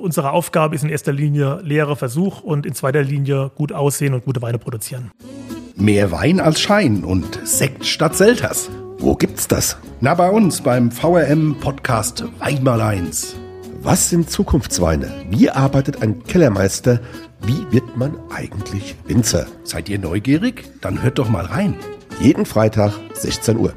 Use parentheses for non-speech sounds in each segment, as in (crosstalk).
Unsere Aufgabe ist in erster Linie Lehre, Versuch und in zweiter Linie gut aussehen und gute Weine produzieren. Mehr Wein als Schein und Sekt statt Selters. Wo gibt's das? Na, bei uns beim VRM Podcast Weinmal 1. Was sind Zukunftsweine? Wie arbeitet ein Kellermeister? Wie wird man eigentlich Winzer? Seid ihr neugierig? Dann hört doch mal rein. Jeden Freitag 16 Uhr.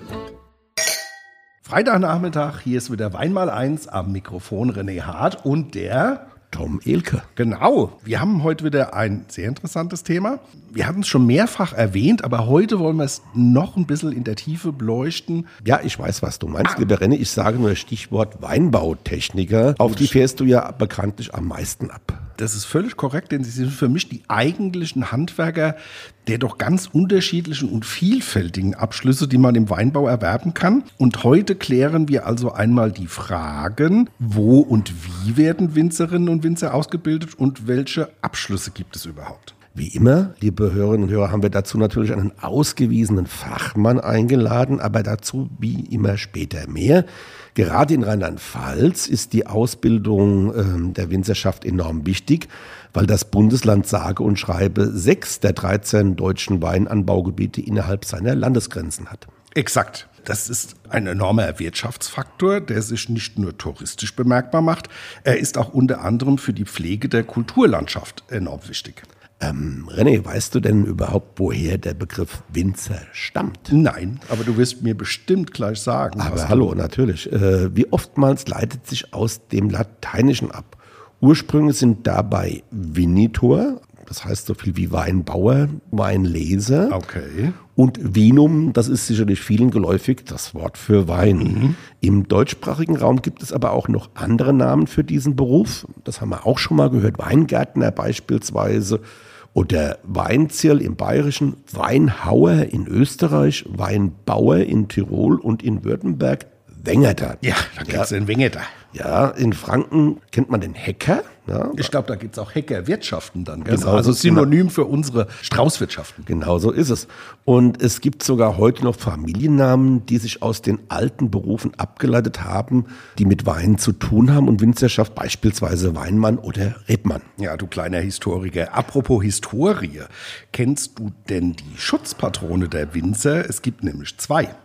Freitagnachmittag, hier ist wieder Weinmal 1 am Mikrofon René Hart und der Tom Elke. Genau. Wir haben heute wieder ein sehr interessantes Thema. Wir hatten es schon mehrfach erwähnt, aber heute wollen wir es noch ein bisschen in der Tiefe beleuchten. Ja, ich weiß, was du meinst, ah. lieber René. Ich sage nur Stichwort Weinbautechniker. Auf die fährst du ja bekanntlich am meisten ab. Das ist völlig korrekt, denn sie sind für mich die eigentlichen Handwerker der doch ganz unterschiedlichen und vielfältigen Abschlüsse, die man im Weinbau erwerben kann. Und heute klären wir also einmal die Fragen, wo und wie werden Winzerinnen und Winzer ausgebildet und welche Abschlüsse gibt es überhaupt? Wie immer, liebe Hörerinnen und Hörer, haben wir dazu natürlich einen ausgewiesenen Fachmann eingeladen, aber dazu wie immer später mehr. Gerade in Rheinland-Pfalz ist die Ausbildung äh, der Winzerschaft enorm wichtig, weil das Bundesland sage und schreibe sechs der 13 deutschen Weinanbaugebiete innerhalb seiner Landesgrenzen hat. Exakt. Das ist ein enormer Wirtschaftsfaktor, der sich nicht nur touristisch bemerkbar macht, er ist auch unter anderem für die Pflege der Kulturlandschaft enorm wichtig. Ähm, René, weißt du denn überhaupt, woher der Begriff Winzer stammt? Nein, aber du wirst mir bestimmt gleich sagen. Aber hallo, natürlich. Äh, wie oftmals leitet sich aus dem Lateinischen ab. Ursprünge sind dabei Vinitor, das heißt so viel wie Weinbauer, Weinleser. Okay. Und Vinum, das ist sicherlich vielen geläufig, das Wort für Wein. Mhm. Im deutschsprachigen Raum gibt es aber auch noch andere Namen für diesen Beruf. Das haben wir auch schon mal gehört. Weingärtner beispielsweise oder Weinzierl im Bayerischen, Weinhauer in Österreich, Weinbauer in Tirol und in Württemberg, Wengerter. Ja, da gibt es ja. den Wengerter. Ja, in Franken kennt man den Hecker. Ja, ich glaube, da gibt es auch Hackerwirtschaften dann. Genau, also Synonym für unsere Straußwirtschaften. Genau so ist es. Und es gibt sogar heute noch Familiennamen, die sich aus den alten Berufen abgeleitet haben, die mit Wein zu tun haben und Winzerschaft, beispielsweise Weinmann oder Rebmann. Ja, du kleiner Historiker. Apropos Historie, kennst du denn die Schutzpatrone der Winzer? Es gibt nämlich zwei.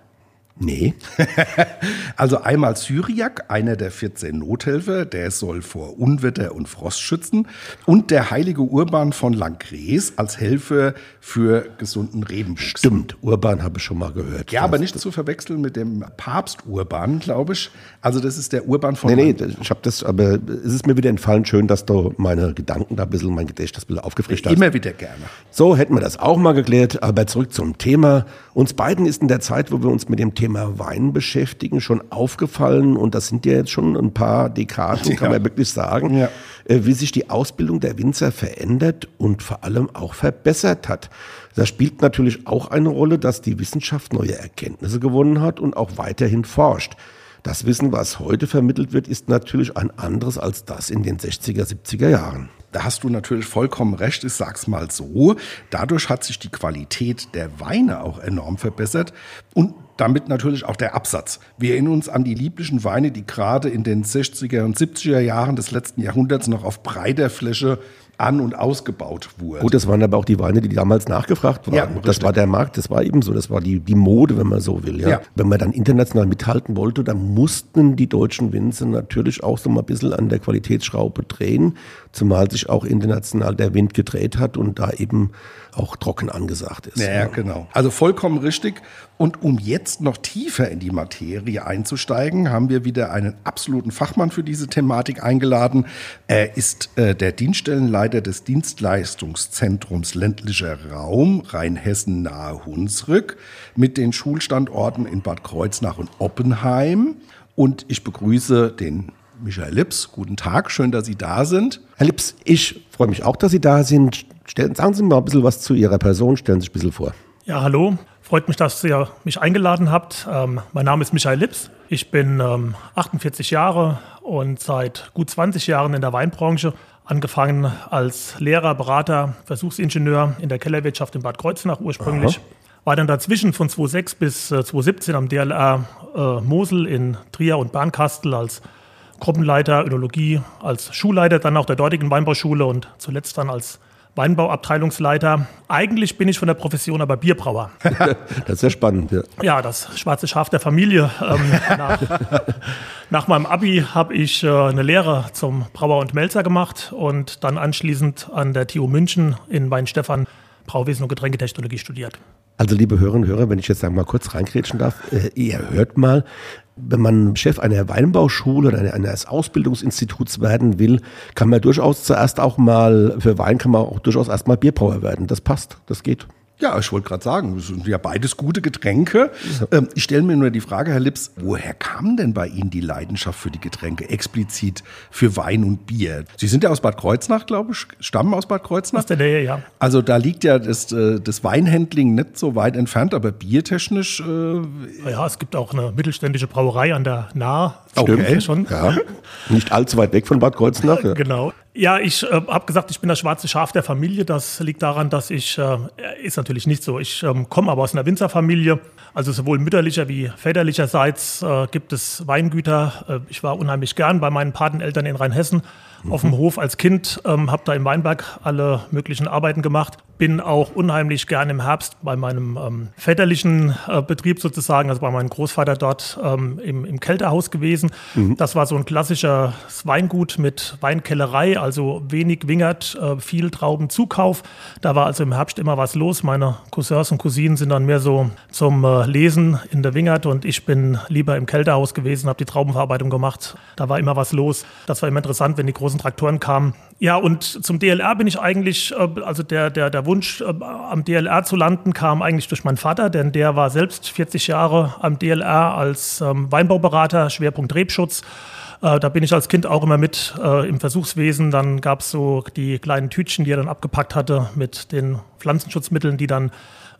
Nee. (laughs) also einmal Syriak, einer der 14 Nothelfer, der soll vor Unwetter und Frost schützen. Und der heilige Urban von Langres als Helfer für gesunden Rebenwuchs. Stimmt, Urban habe ich schon mal gehört. Ja, aber nicht zu verwechseln mit dem Papst Urban, glaube ich. Also das ist der Urban von Nee, nee, ich habe das, aber es ist mir wieder entfallen, schön, dass du meine Gedanken da ein bisschen, mein Gedächtnis ein bisschen aufgefrischt hast. Immer wieder gerne. So hätten wir das auch mal geklärt, aber zurück zum Thema. Uns beiden ist in der Zeit, wo wir uns mit dem Thema Thema Wein beschäftigen, schon aufgefallen, und das sind ja jetzt schon ein paar Dekaden, kann man wirklich sagen, ja. Äh, wie sich die Ausbildung der Winzer verändert und vor allem auch verbessert hat. Da spielt natürlich auch eine Rolle, dass die Wissenschaft neue Erkenntnisse gewonnen hat und auch weiterhin forscht. Das Wissen, was heute vermittelt wird, ist natürlich ein anderes als das in den 60er, 70er Jahren. Da hast du natürlich vollkommen recht, ich sag's mal so. Dadurch hat sich die Qualität der Weine auch enorm verbessert und damit natürlich auch der Absatz. Wir erinnern uns an die lieblichen Weine, die gerade in den 60er und 70er Jahren des letzten Jahrhunderts noch auf breiter Fläche an- und ausgebaut wurde. Gut, das waren aber auch die Weine, die damals nachgefragt waren. Ja, das war der Markt, das war ebenso, das war die, die Mode, wenn man so will. Ja. ja. Wenn man dann international mithalten wollte, dann mussten die deutschen Winzer natürlich auch so mal ein bisschen an der Qualitätsschraube drehen, zumal sich auch international der Wind gedreht hat und da eben auch trocken angesagt ist. Ja, ja, genau. Also vollkommen richtig. Und um jetzt noch tiefer in die Materie einzusteigen, haben wir wieder einen absoluten Fachmann für diese Thematik eingeladen. Er ist äh, der Dienststellenleiter des Dienstleistungszentrums ländlicher Raum Rheinhessen nahe Hunsrück mit den Schulstandorten in Bad Kreuznach und Oppenheim. Und ich begrüße den Michael Lips. Guten Tag, schön, dass Sie da sind. Herr Lips, ich freue mich auch, dass Sie da sind. Stellen, sagen Sie mal ein bisschen was zu Ihrer Person, stellen Sie sich ein bisschen vor. Ja, hallo. Freut mich, dass ihr mich eingeladen habt. Ähm, mein Name ist Michael Lips. Ich bin ähm, 48 Jahre und seit gut 20 Jahren in der Weinbranche. Angefangen als Lehrer, Berater, Versuchsingenieur in der Kellerwirtschaft in Bad Kreuznach ursprünglich. Aha. War dann dazwischen von 2006 bis äh, 2017 am DLR äh, Mosel in Trier und Bernkastel als Gruppenleiter Önologie, als Schulleiter dann auch der dortigen Weinbauschule und zuletzt dann als Weinbauabteilungsleiter. Eigentlich bin ich von der Profession aber Bierbrauer. (laughs) das ist ja spannend. Ja, ja das schwarze Schaf der Familie. Ähm, nach, nach, meinem Abi habe ich äh, eine Lehre zum Brauer und Melzer gemacht und dann anschließend an der TU München in Weinstefan Brauwesen und Getränketechnologie studiert. Also liebe Hörerinnen und Hörer, wenn ich jetzt mal kurz reingrätschen darf, äh, ihr hört mal, wenn man Chef einer Weinbauschule oder eines Ausbildungsinstituts werden will, kann man durchaus zuerst auch mal, für Wein kann man auch durchaus erstmal Bierbrauer werden. Das passt, das geht. Ja, ich wollte gerade sagen, das sind ja beides gute Getränke. Ja. Ähm, ich stelle mir nur die Frage, Herr Lips, woher kam denn bei Ihnen die Leidenschaft für die Getränke, explizit für Wein und Bier? Sie sind ja aus Bad Kreuznach, glaube ich, stammen aus Bad Kreuznach. Aus der Nähe, ja. Also da liegt ja das, äh, das Weinhandling nicht so weit entfernt, aber biertechnisch. Äh ja, es gibt auch eine mittelständische Brauerei an der Nahe. Okay. Schon. Ja. Nicht allzu weit weg von Bad Kreuznach. Ja. Genau. Ja, ich äh, habe gesagt, ich bin das schwarze Schaf der Familie. Das liegt daran, dass ich, äh, ist natürlich nicht so. Ich ähm, komme aber aus einer Winzerfamilie. Also sowohl mütterlicher wie väterlicherseits äh, gibt es Weingüter. Äh, ich war unheimlich gern bei meinen Pateneltern in Rheinhessen mhm. auf dem Hof als Kind, ähm, habe da im Weinberg alle möglichen Arbeiten gemacht. Bin auch unheimlich gern im Herbst bei meinem ähm, väterlichen äh, Betrieb sozusagen, also bei meinem Großvater dort ähm, im, im Kälterhaus gewesen. Mhm. Das war so ein klassisches Weingut mit Weinkellerei, also wenig Wingert, äh, viel Traubenzukauf. Da war also im Herbst immer was los. Meine Cousins und Cousinen sind dann mehr so zum äh, Lesen in der Wingert und ich bin lieber im Kälterhaus gewesen, habe die Traubenverarbeitung gemacht. Da war immer was los. Das war immer interessant, wenn die großen Traktoren kamen. Ja, und zum DLR bin ich eigentlich, äh, also der, der, der Wunsch, äh, am DLR zu landen, kam eigentlich durch meinen Vater, denn der war selbst 40 Jahre am DLR als ähm, Weinbauberater, Schwerpunkt Rebschutz. Äh, da bin ich als Kind auch immer mit im Versuchswesen. Dann gab es so die kleinen Tütchen, die er dann abgepackt hatte mit den Pflanzenschutzmitteln, die dann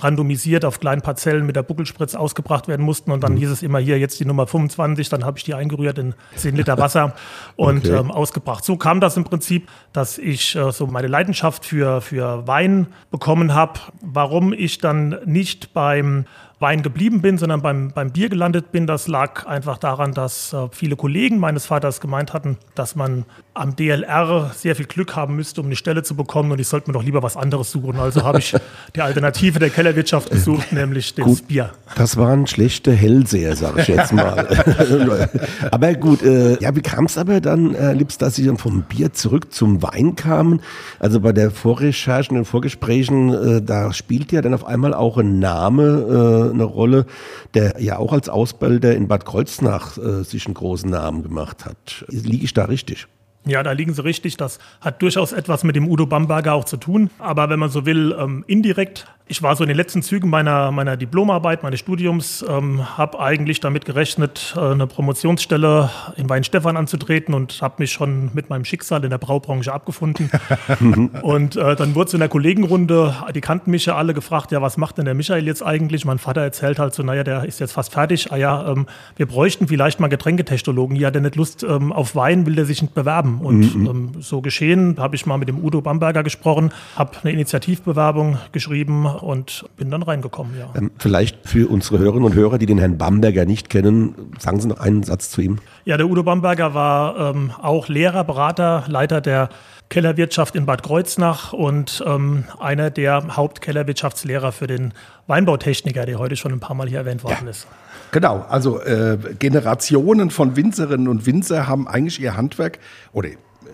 randomisiert auf kleinen Parzellen mit der Buckelspritz ausgebracht werden mussten. Und dann mhm. hieß es immer hier jetzt die Nummer 25. Dann habe ich die eingerührt in 10 Liter (laughs) Wasser und okay. ähm, ausgebracht. So kam das im Prinzip, dass ich äh, so meine Leidenschaft für, für Wein bekommen habe. Warum ich dann nicht beim Wein geblieben bin, sondern beim, beim Bier gelandet bin. Das lag einfach daran, dass äh, viele Kollegen meines Vaters gemeint hatten, dass man am DLR sehr viel Glück haben müsste, um eine Stelle zu bekommen und ich sollte mir doch lieber was anderes suchen. Also habe ich (laughs) die Alternative der Kellerwirtschaft gesucht, nämlich das gut, Bier. Das waren schlechte Hellseher, sage ich jetzt mal. (laughs) aber gut, äh, ja, wie kam es aber dann, äh, Liebst, dass Sie dann vom Bier zurück zum Wein kamen? Also bei der Vorrecherche und den Vorgesprächen, äh, da spielt ja dann auf einmal auch ein Name eine Rolle, der ja auch als Ausbilder in Bad Kreuznach äh, sich einen großen Namen gemacht hat. Liege ich da richtig? Ja, da liegen Sie richtig. Das hat durchaus etwas mit dem Udo Bamberger auch zu tun. Aber wenn man so will, ähm, indirekt ich war so in den letzten Zügen meiner, meiner Diplomarbeit, meines Studiums, ähm, habe eigentlich damit gerechnet, äh, eine Promotionsstelle in Weinstefan anzutreten und habe mich schon mit meinem Schicksal in der Braubranche abgefunden. (laughs) und äh, dann wurde es in der Kollegenrunde, die kannten mich ja alle, gefragt, ja, was macht denn der Michael jetzt eigentlich? Mein Vater erzählt halt so, naja, der ist jetzt fast fertig. Ah ja, ähm, wir bräuchten vielleicht mal Getränketechnologen. Ja, der nicht Lust ähm, auf Wein, will der sich nicht bewerben. Und mhm. ähm, so geschehen, habe ich mal mit dem Udo Bamberger gesprochen, habe eine Initiativbewerbung geschrieben und bin dann reingekommen, ja. Ähm, vielleicht für unsere Hörerinnen und Hörer, die den Herrn Bamberger nicht kennen, sagen Sie noch einen Satz zu ihm. Ja, der Udo Bamberger war ähm, auch Lehrer, Berater, Leiter der Kellerwirtschaft in Bad Kreuznach und ähm, einer der Hauptkellerwirtschaftslehrer für den Weinbautechniker, der heute schon ein paar Mal hier erwähnt worden ja. ist. Genau, also äh, Generationen von Winzerinnen und Winzer haben eigentlich ihr Handwerk oder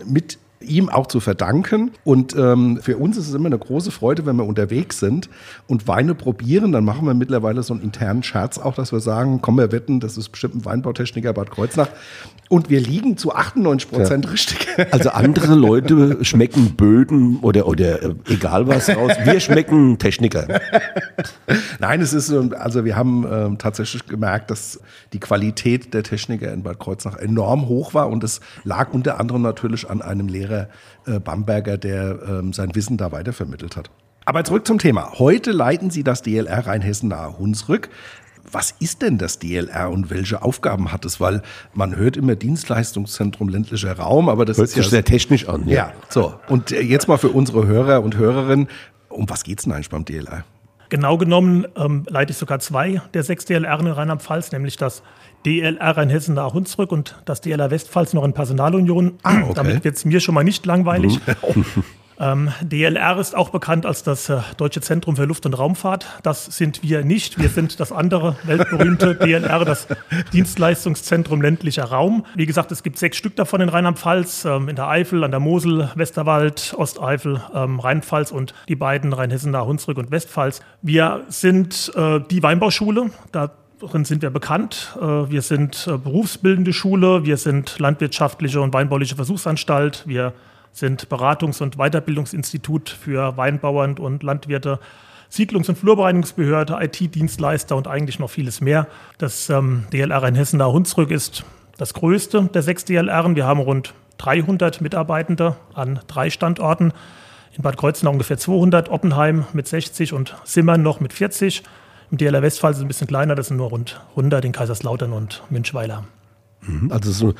mit ihm auch zu verdanken. Und ähm, für uns ist es immer eine große Freude, wenn wir unterwegs sind und Weine probieren. Dann machen wir mittlerweile so einen internen Scherz auch, dass wir sagen, komm, wir wetten, das ist bestimmt ein Weinbautechniker Bad Kreuznach. Und wir liegen zu 98 Prozent ja. richtig. (laughs) Also andere Leute schmecken Böden oder, oder äh, egal was raus. Wir schmecken Techniker. Nein, es ist, also wir haben äh, tatsächlich gemerkt, dass die Qualität der Techniker in Bad Kreuznach enorm hoch war und es lag unter anderem natürlich an einem Lehrer äh, Bamberger, der ähm, sein Wissen da weitervermittelt hat. Aber zurück zum Thema. Heute leiten Sie das DLR Rheinhessen nahe Hunsrück was ist denn das DLR und welche Aufgaben hat es? Weil man hört immer Dienstleistungszentrum ländlicher Raum, aber das hört ist sich ja sehr technisch an. Ja. ja, so. Und äh, jetzt mal für unsere Hörer und Hörerinnen, um was geht es denn eigentlich beim DLR? Genau genommen ähm, leite ich sogar zwei der sechs DLR in Rheinland-Pfalz, nämlich das DLR Rheinhessen nach Hunsrück und das DLR Westpfalz noch in Personalunion. Ah, okay. Damit wird es mir schon mal nicht langweilig. (laughs) Ähm, DLR ist auch bekannt als das äh, Deutsche Zentrum für Luft- und Raumfahrt. Das sind wir nicht. Wir sind das andere weltberühmte DLR, das Dienstleistungszentrum ländlicher Raum. Wie gesagt, es gibt sechs Stück davon in Rheinland-Pfalz, ähm, in der Eifel, an der Mosel, Westerwald, Osteifel, ähm, Rheinpfalz und die beiden Rheinhessen nach Hunsrück und Westpfalz. Wir sind äh, die Weinbauschule. Darin sind wir bekannt. Äh, wir sind äh, berufsbildende Schule, wir sind landwirtschaftliche und weinbauliche Versuchsanstalt, wir sind Beratungs- und Weiterbildungsinstitut für Weinbauern und Landwirte, Siedlungs- und Flurbereinigungsbehörde, IT-Dienstleister und eigentlich noch vieles mehr. Das ähm, DLR in Hessen nahe Hunsrück ist das größte der sechs DLR. Wir haben rund 300 Mitarbeitende an drei Standorten. In Bad Kreuznach ungefähr 200, Oppenheim mit 60 und Simmern noch mit 40. Im DLR Westfall ist es ein bisschen kleiner, das sind nur rund 100 in Kaiserslautern und Münchweiler. Mhm. Also es ist eine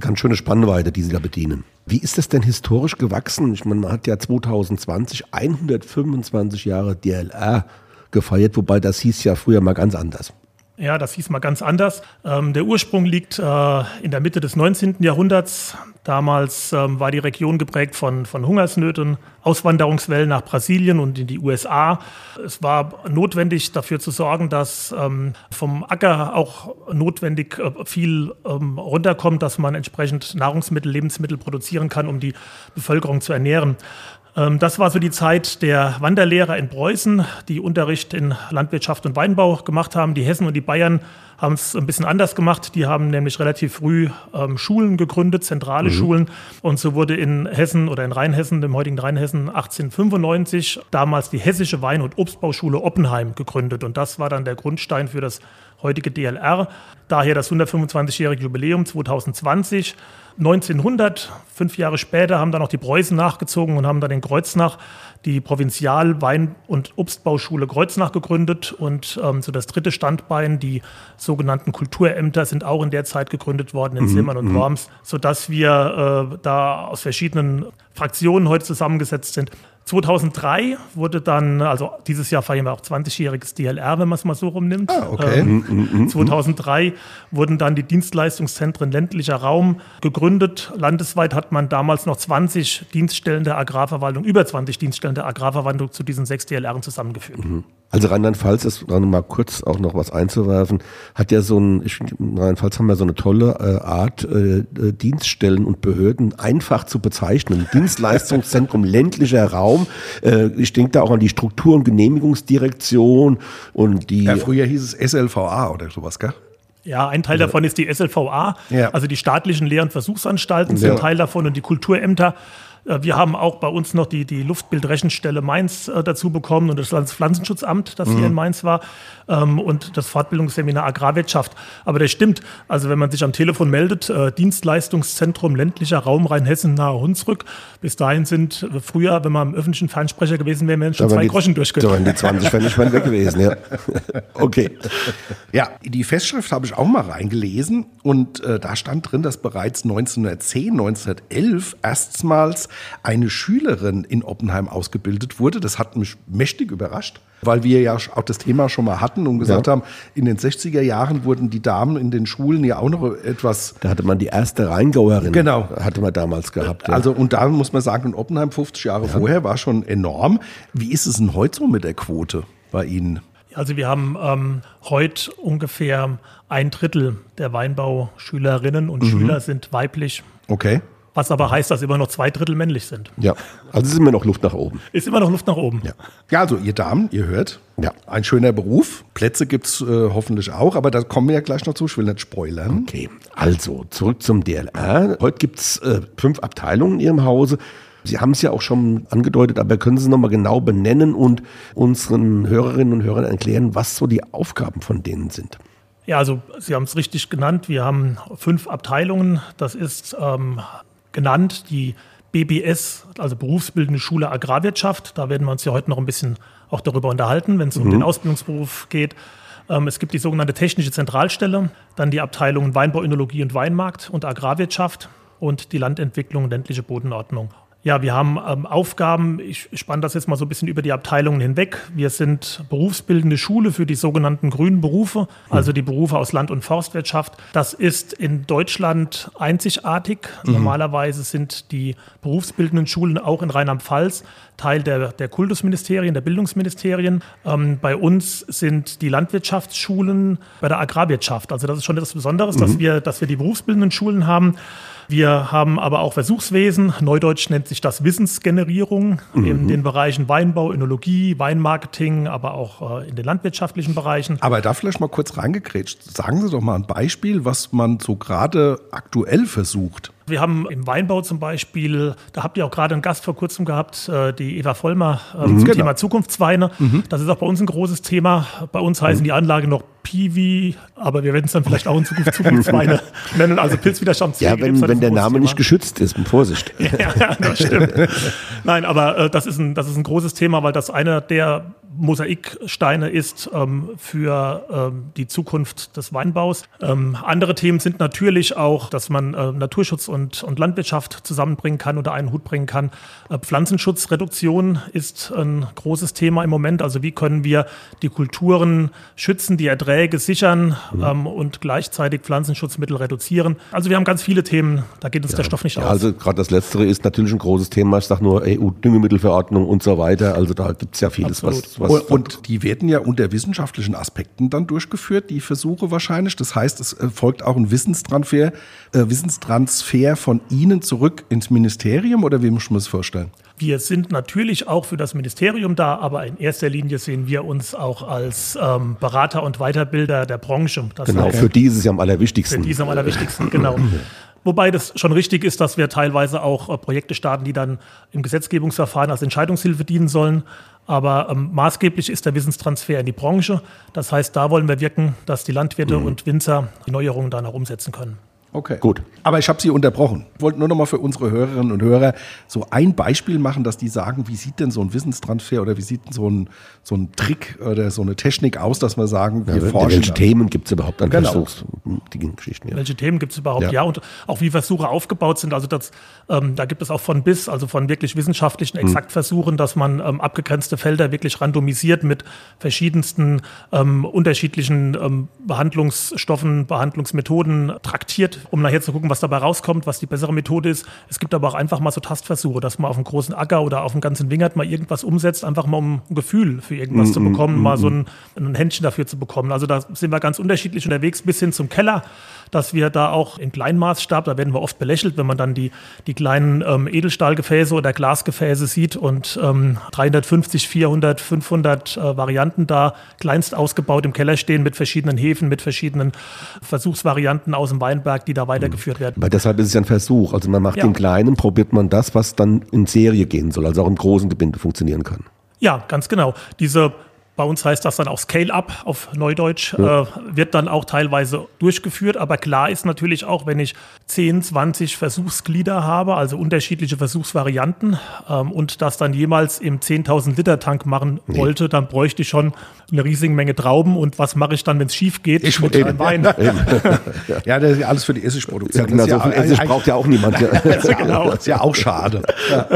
ganz schöne Spannweite, die Sie da bedienen. Wie ist das denn historisch gewachsen? Ich meine, man hat ja 2020 125 Jahre DLR gefeiert, wobei das hieß ja früher mal ganz anders. Ja, das hieß mal ganz anders. Ähm, der Ursprung liegt äh, in der Mitte des 19. Jahrhunderts. Damals ähm, war die Region geprägt von, von Hungersnöten, Auswanderungswellen nach Brasilien und in die USA. Es war notwendig dafür zu sorgen, dass ähm, vom Acker auch notwendig äh, viel ähm, runterkommt, dass man entsprechend Nahrungsmittel, Lebensmittel produzieren kann, um die Bevölkerung zu ernähren. Ähm, das war so die Zeit der Wanderlehrer in Preußen, die Unterricht in Landwirtschaft und Weinbau gemacht haben. Die Hessen und die Bayern haben es ein bisschen anders gemacht. Die haben nämlich relativ früh ähm, Schulen gegründet, zentrale mhm. Schulen. Und so wurde in Hessen oder in Rheinhessen, dem heutigen Rheinhessen, 1895 damals die Hessische Wein- und Obstbauschule Oppenheim gegründet. Und das war dann der Grundstein für das heutige DLR. Daher das 125-jährige Jubiläum 2020. 1900, fünf Jahre später, haben dann auch die Preußen nachgezogen und haben dann in Kreuznach die Provinzial-Wein- und Obstbauschule Kreuznach gegründet. Und ähm, so das dritte Standbein, die sogenannten Kulturämter, sind auch in der Zeit gegründet worden in mhm. Simmern und mhm. Worms, sodass wir äh, da aus verschiedenen Fraktionen heute zusammengesetzt sind. 2003 wurde dann, also dieses Jahr feiern wir auch 20-jähriges DLR, wenn man es mal so rumnimmt. Ah, okay. Ähm, 2003 mhm, mhm, mhm, wurden dann die Dienstleistungszentren ländlicher Raum gegründet. Landesweit hat man damals noch 20 Dienststellen der Agrarverwaltung, über 20 Dienststellen der Agrarverwaltung zu diesen sechs DLR zusammengeführt. Mhm. Also Rheinland-Pfalz ist, dann mal kurz auch noch was einzuwerfen, hat ja so ein, Rheinland-Pfalz haben ja so eine tolle äh, Art, äh, äh Dienststellen und Behörden einfach zu bezeichnen. Dienstleistungszentrum (laughs) ländlicher Raum. Äh, ich denke da auch an die Struktur- und Genehmigungsdirektion und die. Ja, früher hieß es SLVA oder sowas, gell? Ja, ein Teil davon ist die SLVA, ja. also die staatlichen Lehr- und Versuchsanstalten sind ja. Teil davon und die Kulturämter. Äh, wir haben auch bei uns noch die, die Luftbildrechenstelle Mainz äh, dazu bekommen und das Landespflanzenschutzamt, das mhm. hier in Mainz war, ähm, und das Fortbildungsseminar Agrarwirtschaft. Aber das stimmt. Also wenn man sich am Telefon meldet, äh, Dienstleistungszentrum ländlicher Raum Rheinhessen nahe Hunsrück. Bis dahin sind äh, früher, wenn man im öffentlichen Fernsprecher gewesen wäre, wären schon zwei die, Groschen durchgegangen. Da waren die 20 Pfennig weg gewesen, ja. (laughs) okay. Ja, die Festschrift habe ich auch mal reingelesen und da stand drin, dass bereits 1910, 1911 erstmals eine Schülerin in Oppenheim ausgebildet wurde. Das hat mich mächtig überrascht, weil wir ja auch das Thema schon mal hatten und gesagt ja. haben, in den 60er Jahren wurden die Damen in den Schulen ja auch noch etwas. Da hatte man die erste Rheingauerin. Genau. Hatte man damals gehabt. Ja. Also, und da muss man sagen, in Oppenheim 50 Jahre ja. vorher war schon enorm. Wie ist es denn heute so mit der Quote bei Ihnen? Also wir haben ähm, heute ungefähr ein Drittel der Weinbauschülerinnen und mhm. Schüler sind weiblich. Okay. Was aber heißt, dass immer noch zwei Drittel männlich sind. Ja, also ist immer noch Luft nach oben. Ist immer noch Luft nach oben. Ja, ja also ihr Damen, ihr hört, ja. ein schöner Beruf. Plätze gibt es äh, hoffentlich auch, aber da kommen wir ja gleich noch zu. Ich will nicht spoilern. Okay, also zurück zum DLR. Heute gibt es äh, fünf Abteilungen in Ihrem Hause. Sie haben es ja auch schon angedeutet, aber können Sie es nochmal genau benennen und unseren Hörerinnen und Hörern erklären, was so die Aufgaben von denen sind? Ja, also Sie haben es richtig genannt. Wir haben fünf Abteilungen. Das ist ähm, genannt, die BBS, also Berufsbildende Schule Agrarwirtschaft. Da werden wir uns ja heute noch ein bisschen auch darüber unterhalten, wenn es mhm. um den Ausbildungsberuf geht. Ähm, es gibt die sogenannte Technische Zentralstelle, dann die Abteilungen Weinbau, Önologie und Weinmarkt und Agrarwirtschaft und die Landentwicklung, ländliche Bodenordnung. Ja, wir haben ähm, Aufgaben, ich spanne das jetzt mal so ein bisschen über die Abteilungen hinweg. Wir sind berufsbildende Schule für die sogenannten grünen Berufe, also die Berufe aus Land- und Forstwirtschaft. Das ist in Deutschland einzigartig. Mhm. Normalerweise sind die berufsbildenden Schulen auch in Rheinland-Pfalz Teil der, der Kultusministerien, der Bildungsministerien. Ähm, bei uns sind die Landwirtschaftsschulen bei der Agrarwirtschaft. Also das ist schon etwas Besonderes, mhm. dass, wir, dass wir die berufsbildenden Schulen haben. Wir haben aber auch Versuchswesen. Neudeutsch nennt sich das Wissensgenerierung mhm. in den Bereichen Weinbau, Önologie, Weinmarketing, aber auch äh, in den landwirtschaftlichen Bereichen. Aber da vielleicht mal kurz reingekrätscht. Sagen Sie doch mal ein Beispiel, was man so gerade aktuell versucht. Wir haben im Weinbau zum Beispiel, da habt ihr auch gerade einen Gast vor kurzem gehabt, äh, die Eva Vollmer äh, mhm, zum genau. Thema Zukunftsweine. Mhm. Das ist auch bei uns ein großes Thema. Bei uns heißen mhm. die Anlage noch Piwi, aber wir werden es dann vielleicht auch in Zukunft Zukunftsweine (laughs) nennen. Also Pilzwiderstandsfähig. Ja, wenn, wenn der Name Thema. nicht geschützt ist, Vorsicht. (laughs) ja, das stimmt. Nein, aber äh, das, ist ein, das ist ein großes Thema, weil das einer der Mosaiksteine ist ähm, für ähm, die Zukunft des Weinbaus. Ähm, andere Themen sind natürlich auch, dass man äh, Naturschutz und, und Landwirtschaft zusammenbringen kann oder einen Hut bringen kann. Äh, Pflanzenschutzreduktion ist ein großes Thema im Moment. Also wie können wir die Kulturen schützen, die Erträge sichern mhm. Ähm, und gleichzeitig Pflanzenschutzmittel reduzieren. Also wir haben ganz viele Themen, da geht uns ja. der Stoff nicht ja, aus. Also gerade das Letztere ist natürlich ein großes Thema. Ich sage nur EU-Düngemittelverordnung und so weiter. Also da gibt es ja vieles, Absolut. was was und die werden ja unter wissenschaftlichen Aspekten dann durchgeführt, die Versuche wahrscheinlich. Das heißt, es folgt auch ein Wissenstransfer, äh, Wissenstransfer von Ihnen zurück ins Ministerium oder wie muss man es vorstellen? Wir sind natürlich auch für das Ministerium da, aber in erster Linie sehen wir uns auch als ähm, Berater und Weiterbilder der Branche. Das genau, heißt, für die ist es ja am allerwichtigsten. Für die ist am allerwichtigsten, genau. (laughs) Wobei das schon richtig ist, dass wir teilweise auch äh, Projekte starten, die dann im Gesetzgebungsverfahren als Entscheidungshilfe dienen sollen. Aber ähm, maßgeblich ist der Wissenstransfer in die Branche. Das heißt, da wollen wir wirken, dass die Landwirte mhm. und Winzer die Neuerungen dann auch umsetzen können. Okay. Gut. Aber ich habe Sie unterbrochen. Ich wollte nur noch mal für unsere Hörerinnen und Hörer so ein Beispiel machen, dass die sagen, wie sieht denn so ein Wissenstransfer oder wie sieht denn so ein, so ein Trick oder so eine Technik aus, dass wir sagen, wir ja, forschen. Welche Themen gibt es überhaupt an genau. Versuchsgeschichten? Ja. Welche Themen gibt es überhaupt? Ja. ja. und auch wie Versuche aufgebaut sind. Also das, ähm, da gibt es auch von bis, also von wirklich wissenschaftlichen hm. Exaktversuchen, dass man ähm, abgegrenzte Felder wirklich randomisiert mit verschiedensten ähm, unterschiedlichen ähm, Behandlungsstoffen, Behandlungsmethoden traktiert um nachher zu gucken, was dabei rauskommt, was die bessere Methode ist. Es gibt aber auch einfach mal so Tastversuche, dass man auf einem großen Acker oder auf einem ganzen Wingert mal irgendwas umsetzt, einfach mal um ein Gefühl für irgendwas mm, zu bekommen, mm, mal so ein, ein Händchen dafür zu bekommen. Also da sind wir ganz unterschiedlich unterwegs bis hin zum Keller dass wir da auch in Kleinmaßstab, da werden wir oft belächelt, wenn man dann die, die kleinen ähm, Edelstahlgefäße oder Glasgefäße sieht und ähm, 350, 400, 500 äh, Varianten da kleinst ausgebaut im Keller stehen mit verschiedenen Hefen, mit verschiedenen Versuchsvarianten aus dem Weinberg, die da weitergeführt werden. Weil deshalb ist es ja ein Versuch. Also man macht ja. den kleinen, probiert man das, was dann in Serie gehen soll, also auch im großen Gebinde funktionieren kann. Ja, ganz genau. Diese bei uns heißt das dann auch Scale-up auf Neudeutsch, ja. äh, wird dann auch teilweise durchgeführt. Aber klar ist natürlich auch, wenn ich 10, 20 Versuchsglieder habe, also unterschiedliche Versuchsvarianten, ähm, und das dann jemals im 10.000 Liter Tank machen nee. wollte, dann bräuchte ich schon eine riesige Menge Trauben. Und was mache ich dann, wenn es schief geht? Ich mit einem Wein. (laughs) (laughs) ja, das ist ja alles für die Essigproduktion. Ja, genau, so viel Essig braucht ja auch niemand. (laughs) das, ist genau. das ist ja auch schade. Ja,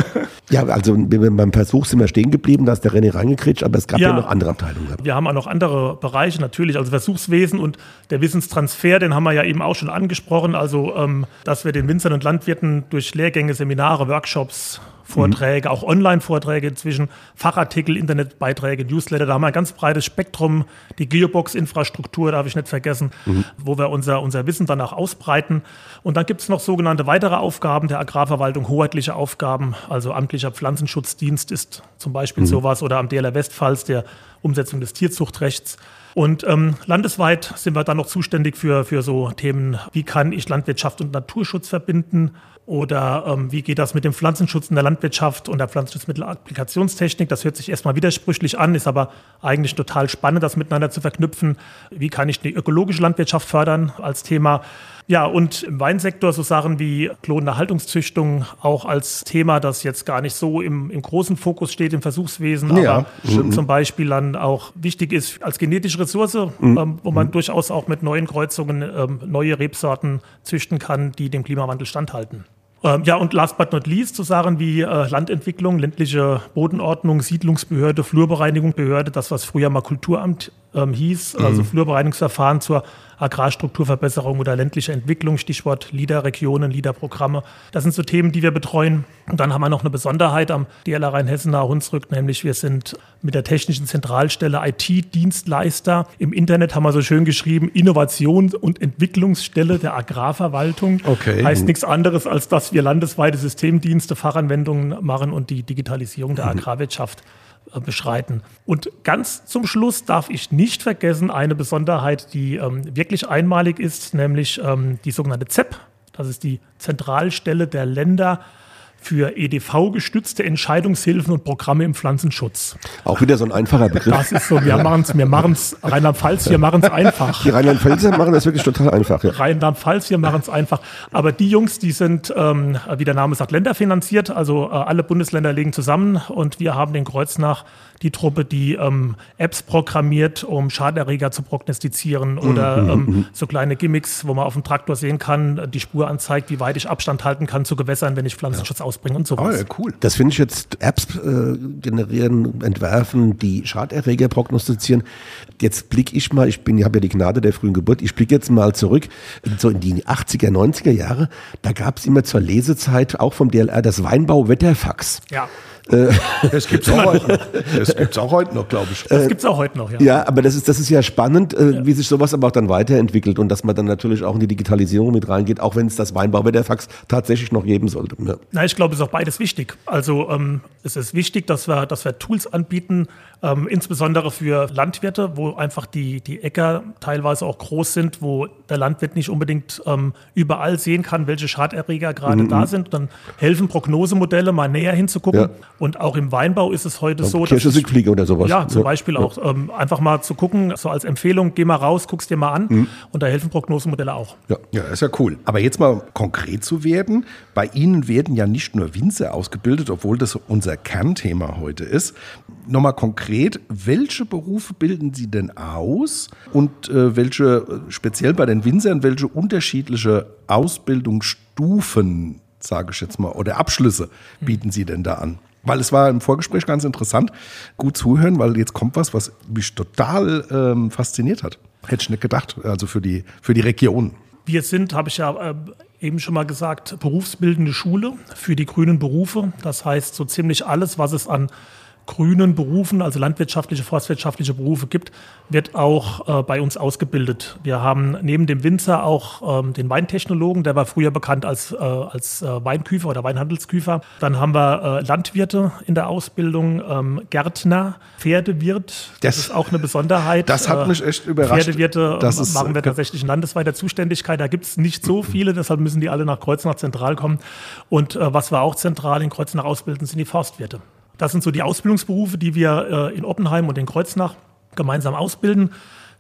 ja also beim Versuch sind wir stehen geblieben, da ist der René reingekritscht, aber es gab ja, ja noch andere andere Abteilungen Wir haben auch noch andere Bereiche natürlich, also Versuchswesen und der Wissenstransfer, den haben wir ja eben auch schon angesprochen, also ähm, dass wir den Winzern und Landwirten durch Lehrgänge, Seminare, Workshops, Vorträge, mhm. auch Online-Vorträge inzwischen, Fachartikel, Internetbeiträge, Newsletter. Da haben wir ein ganz breites Spektrum. Die Gearbox-Infrastruktur darf ich nicht vergessen, mhm. wo wir unser, unser Wissen dann auch ausbreiten. Und dann gibt es noch sogenannte weitere Aufgaben der Agrarverwaltung, hoheitliche Aufgaben. Also amtlicher Pflanzenschutzdienst ist zum Beispiel mhm. sowas oder am DLR Westpfalz der Umsetzung des Tierzuchtrechts. Und ähm, landesweit sind wir dann noch zuständig für, für so Themen, wie kann ich Landwirtschaft und Naturschutz verbinden oder ähm, wie geht das mit dem Pflanzenschutz in der Landwirtschaft und der Pflanzenschutzmittel-Applikationstechnik? Das hört sich erstmal widersprüchlich an, ist aber eigentlich total spannend, das miteinander zu verknüpfen. Wie kann ich die ökologische Landwirtschaft fördern als Thema? Ja, und im Weinsektor so Sachen wie klonende Haltungszüchtung auch als Thema, das jetzt gar nicht so im, im großen Fokus steht im Versuchswesen, ja. aber mhm. zum Beispiel dann auch wichtig ist als genetische Ressource, mhm. ähm, wo man mhm. durchaus auch mit neuen Kreuzungen ähm, neue Rebsorten züchten kann, die dem Klimawandel standhalten. Ähm, ja, und last but not least, so Sachen wie äh, Landentwicklung, ländliche Bodenordnung, Siedlungsbehörde, Flurbereinigungsbehörde, das, was früher mal Kulturamt ähm, hieß, also mhm. Flurbereinigungsverfahren zur Agrarstrukturverbesserung oder ländliche Entwicklung, Stichwort LIDA-Regionen, LIDA-Programme. Das sind so Themen, die wir betreuen. Und dann haben wir noch eine Besonderheit am DLR Rheinhessen nahe Hunsrück, nämlich wir sind mit der technischen Zentralstelle IT-Dienstleister. Im Internet haben wir so schön geschrieben, Innovations- und Entwicklungsstelle der Agrarverwaltung. Okay. Heißt nichts anderes, als dass wir landesweite Systemdienste, Fachanwendungen machen und die Digitalisierung der mhm. Agrarwirtschaft beschreiten. Und ganz zum Schluss darf ich nicht vergessen eine Besonderheit, die ähm, wirklich einmalig ist, nämlich ähm, die sogenannte ZEP. Das ist die Zentralstelle der Länder für EDV-gestützte Entscheidungshilfen und Programme im Pflanzenschutz. Auch wieder so ein einfacher Begriff. Das ist so, wir (laughs) machen es, wir machen es, Rheinland-Pfalz, wir machen es einfach. Die Rheinland-Pfälzer machen das wirklich total einfach. Ja. Rheinland-Pfalz, wir machen es einfach. Aber die Jungs, die sind, ähm, wie der Name sagt, länderfinanziert. Also äh, alle Bundesländer legen zusammen und wir haben den Kreuznach die Truppe, die ähm, Apps programmiert, um Schaderreger zu prognostizieren oder mhm, ähm, mhm. so kleine Gimmicks, wo man auf dem Traktor sehen kann, die Spur anzeigt, wie weit ich Abstand halten kann zu Gewässern, wenn ich Pflanzenschutz ja. Ausbringe und sowas. Oh, ja, cool. Das finde ich jetzt Apps äh, generieren, entwerfen, die Schaderreger prognostizieren. Jetzt blicke ich mal, ich bin, ich habe ja die Gnade der frühen Geburt, ich blicke jetzt mal zurück, so in die 80er, 90er Jahre, da gab es immer zur Lesezeit auch vom DLR das Weinbau-Wetterfax. Ja. Äh, das gibt es auch, heute noch. (laughs) Das gibt's auch heute noch, glaube ich. Das gibt es auch heute noch, ja. Ja, aber das ist, das ist ja spannend, äh, ja. wie sich sowas aber auch dann weiterentwickelt und dass man dann natürlich auch in die Digitalisierung mit reingeht, auch wenn es das Weinbau-Wetterfax tatsächlich noch geben sollte. Ja. Na, ich glaube, es ist auch beides wichtig. Also ähm, es ist wichtig, dass wir, dass wir Tools anbieten, ähm, insbesondere für Landwirte, wo einfach die, die Äcker teilweise auch groß sind, wo der Landwirt nicht unbedingt ähm, überall sehen kann, welche Schaderreger gerade mhm. da sind. Dann helfen Prognosemodelle, mal näher hinzugucken. Ja. Und auch im Weinbau ist es heute so. Kirsche Siegfliege oder sowas. Ja, zum ja. Beispiel auch. Ähm, einfach mal zu gucken, so als Empfehlung, geh mal raus, guck's dir mal an. Mhm. Und da helfen Prognosemodelle auch. Ja. ja, ist ja cool. Aber jetzt mal konkret zu werden. Bei Ihnen werden ja nicht nur Winzer ausgebildet, obwohl das unser Kernthema heute ist. Nochmal konkret, welche Berufe bilden Sie denn aus und äh, welche, speziell bei den Winzern, welche unterschiedliche Ausbildungsstufen, sage ich jetzt mal, oder Abschlüsse bieten Sie denn da an? Weil es war im Vorgespräch ganz interessant, gut zuhören, weil jetzt kommt was, was mich total ähm, fasziniert hat. Hätte ich nicht gedacht, also für die, für die Region. Wir sind, habe ich ja äh, eben schon mal gesagt, berufsbildende Schule für die grünen Berufe. Das heißt, so ziemlich alles, was es an grünen Berufen, also landwirtschaftliche, forstwirtschaftliche Berufe gibt, wird auch äh, bei uns ausgebildet. Wir haben neben dem Winzer auch ähm, den Weintechnologen, der war früher bekannt als, äh, als äh, Weinküfer oder Weinhandelsküfer. Dann haben wir äh, Landwirte in der Ausbildung, ähm, Gärtner, Pferdewirt. Das, das, ist auch eine Besonderheit. Das hat mich echt überrascht. Pferdewirte das ist, machen wir tatsächlich in landesweiter Zuständigkeit. Da gibt es nicht so viele, deshalb müssen die alle nach Kreuznach zentral kommen. Und äh, was wir auch zentral in Kreuznach ausbilden, sind die Forstwirte. Das sind so die Ausbildungsberufe, die wir äh, in Oppenheim und in Kreuznach gemeinsam ausbilden.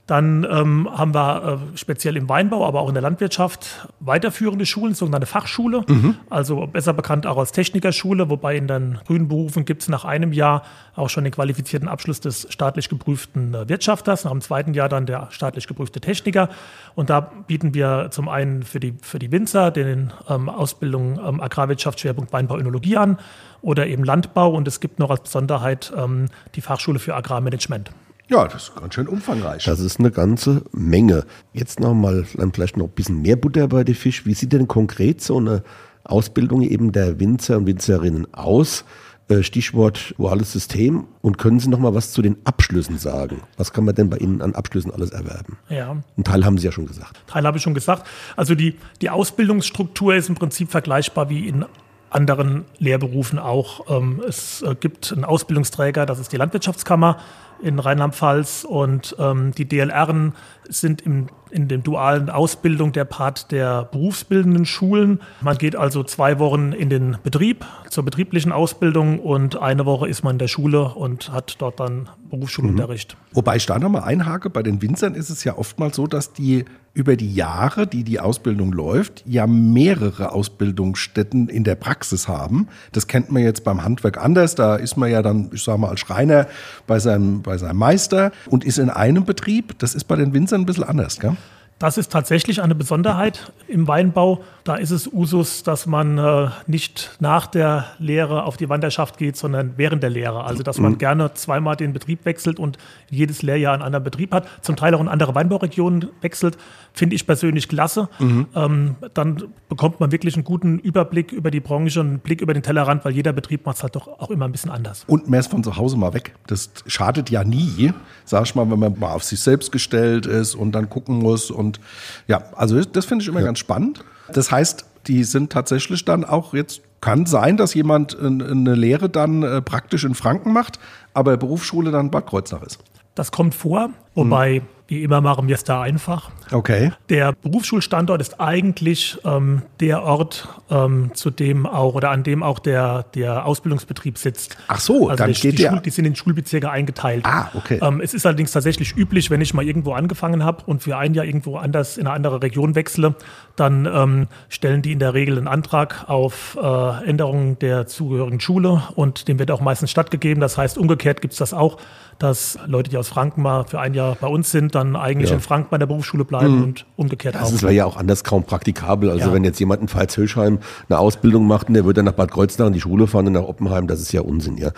Dann ähm, haben wir äh, speziell im Weinbau, aber auch in der Landwirtschaft weiterführende Schulen, sogenannte Fachschule, mhm. also besser bekannt auch als Technikerschule, wobei in den grünen Berufen gibt es nach einem Jahr auch schon den qualifizierten Abschluss des staatlich geprüften äh, Wirtschafters, nach dem zweiten Jahr dann der staatlich geprüfte Techniker. Und da bieten wir zum einen für die, für die Winzer den ähm, Ausbildung ähm, Agrarwirtschaft Schwerpunkt Weinbau Önologie an oder eben Landbau und es gibt noch als Besonderheit ähm, die Fachschule für Agrarmanagement. Ja, das ist ganz schön umfangreich. Das ist eine ganze Menge. Jetzt nochmal vielleicht noch ein bisschen mehr Butter bei den Fisch. Wie sieht denn konkret so eine Ausbildung eben der Winzer und Winzerinnen aus? Äh, Stichwort duales System. Und können Sie noch mal was zu den Abschlüssen sagen? Was kann man denn bei Ihnen an Abschlüssen alles erwerben? Ja. Ein Teil haben Sie ja schon gesagt. Teil habe ich schon gesagt. Also die, die Ausbildungsstruktur ist im Prinzip vergleichbar wie in anderen Lehrberufen auch. Ähm, es äh, gibt einen Ausbildungsträger, das ist die Landwirtschaftskammer in Rheinland-Pfalz und ähm, die DLR sind im, in der dualen Ausbildung der Part der berufsbildenden Schulen. Man geht also zwei Wochen in den Betrieb zur betrieblichen Ausbildung und eine Woche ist man in der Schule und hat dort dann Berufsschulunterricht. Mhm. Wobei ich da nochmal einhake, bei den Winzern ist es ja oftmals so, dass die über die Jahre, die die Ausbildung läuft, ja mehrere Ausbildungsstätten in der Praxis haben. Das kennt man jetzt beim Handwerk anders. Da ist man ja dann, ich sage mal, als Schreiner bei seinem, bei seinem Meister und ist in einem Betrieb. Das ist bei den Winzern ein bisschen anders, gell? Das ist tatsächlich eine Besonderheit im Weinbau. Da ist es Usus, dass man äh, nicht nach der Lehre auf die Wanderschaft geht, sondern während der Lehre. Also dass man mhm. gerne zweimal den Betrieb wechselt und jedes Lehrjahr einen anderen Betrieb hat, zum Teil auch in andere Weinbauregionen wechselt, finde ich persönlich klasse. Mhm. Ähm, dann bekommt man wirklich einen guten Überblick über die Branche, einen Blick über den Tellerrand, weil jeder Betrieb macht es halt doch auch immer ein bisschen anders. Und mehr ist von zu Hause mal weg. Das schadet ja nie, sag ich mal, wenn man mal auf sich selbst gestellt ist und dann gucken muss und und ja, also das finde ich immer ja. ganz spannend. Das heißt, die sind tatsächlich dann auch jetzt, kann sein, dass jemand eine Lehre dann äh, praktisch in Franken macht, aber Berufsschule dann Bad Kreuznach ist. Das kommt vor, wobei hm. Wie immer machen wir es da einfach. Okay. Der Berufsschulstandort ist eigentlich ähm, der Ort, ähm, zu dem auch oder an dem auch der, der Ausbildungsbetrieb sitzt. Ach so, also dann die, geht die, Schul, die sind in Schulbezirke eingeteilt. Ah, okay. Ähm, es ist allerdings tatsächlich üblich, wenn ich mal irgendwo angefangen habe und für ein Jahr irgendwo anders in eine andere Region wechsle, dann ähm, stellen die in der Regel einen Antrag auf äh, Änderung der zugehörigen Schule und dem wird auch meistens stattgegeben. Das heißt, umgekehrt gibt es das auch, dass Leute, die aus Franken mal für ein Jahr bei uns sind, dann eigentlich ja. in Franken bei der Berufsschule bleiben mhm. und umgekehrt das auch. Das wäre ja auch anders kaum praktikabel. Also ja. wenn jetzt jemand in Pfalz-Hölschheim eine Ausbildung macht und der würde dann nach Bad Kreuznach in die Schule fahren und nach Oppenheim, das ist ja Unsinn, ja.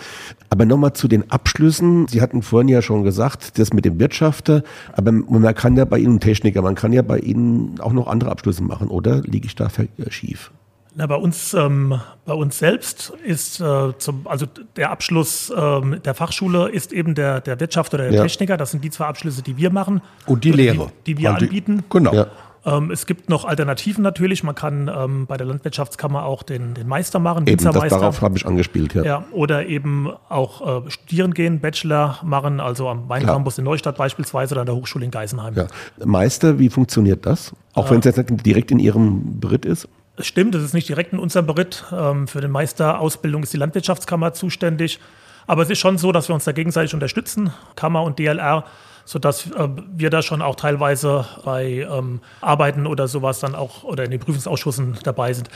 Aber nochmal zu den Abschlüssen. Sie hatten vorhin ja schon gesagt, das mit dem Wirtschafter, aber man kann ja bei Ihnen Techniker, man kann ja bei Ihnen auch noch andere Abschlüsse machen, oder? Liege ich da schief? Na, bei uns, ähm, bei uns selbst ist äh, zum, also der Abschluss ähm, der Fachschule ist eben der, der Wirtschaft oder der ja. Techniker. Das sind die zwei Abschlüsse, die wir machen. Und die Lehre. Die, die wir die, anbieten. Genau. Ja. Ähm, es gibt noch Alternativen natürlich. Man kann ähm, bei der Landwirtschaftskammer auch den, den Meister machen, eben, das, darauf habe ich angespielt, ja. ja. Oder eben auch äh, studieren gehen, Bachelor machen, also am Weincampus in Neustadt beispielsweise oder an der Hochschule in Geisenheim. Ja. Meister, wie funktioniert das? Auch äh, wenn es jetzt nicht direkt in Ihrem Beritt ist? Es stimmt, es ist nicht direkt in unserem Beritt. Ähm, für den Meisterausbildung ist die Landwirtschaftskammer zuständig. Aber es ist schon so, dass wir uns da gegenseitig unterstützen, Kammer und DLR, sodass äh, wir da schon auch teilweise bei ähm, Arbeiten oder sowas dann auch oder in den Prüfungsausschüssen dabei sind.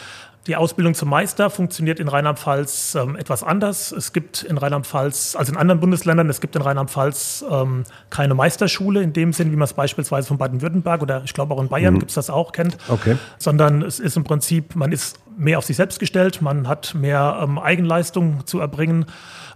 Die Ausbildung zum Meister funktioniert in Rheinland-Pfalz ähm, etwas anders. Es gibt in Rheinland-Pfalz, also in anderen Bundesländern, es gibt in Rheinland-Pfalz ähm, keine Meisterschule in dem Sinn, wie man es beispielsweise von Baden-Württemberg oder ich glaube auch in Bayern mhm. gibt es das auch kennt. Okay. Sondern es ist im Prinzip, man ist mehr auf sich selbst gestellt, man hat mehr ähm, Eigenleistung zu erbringen.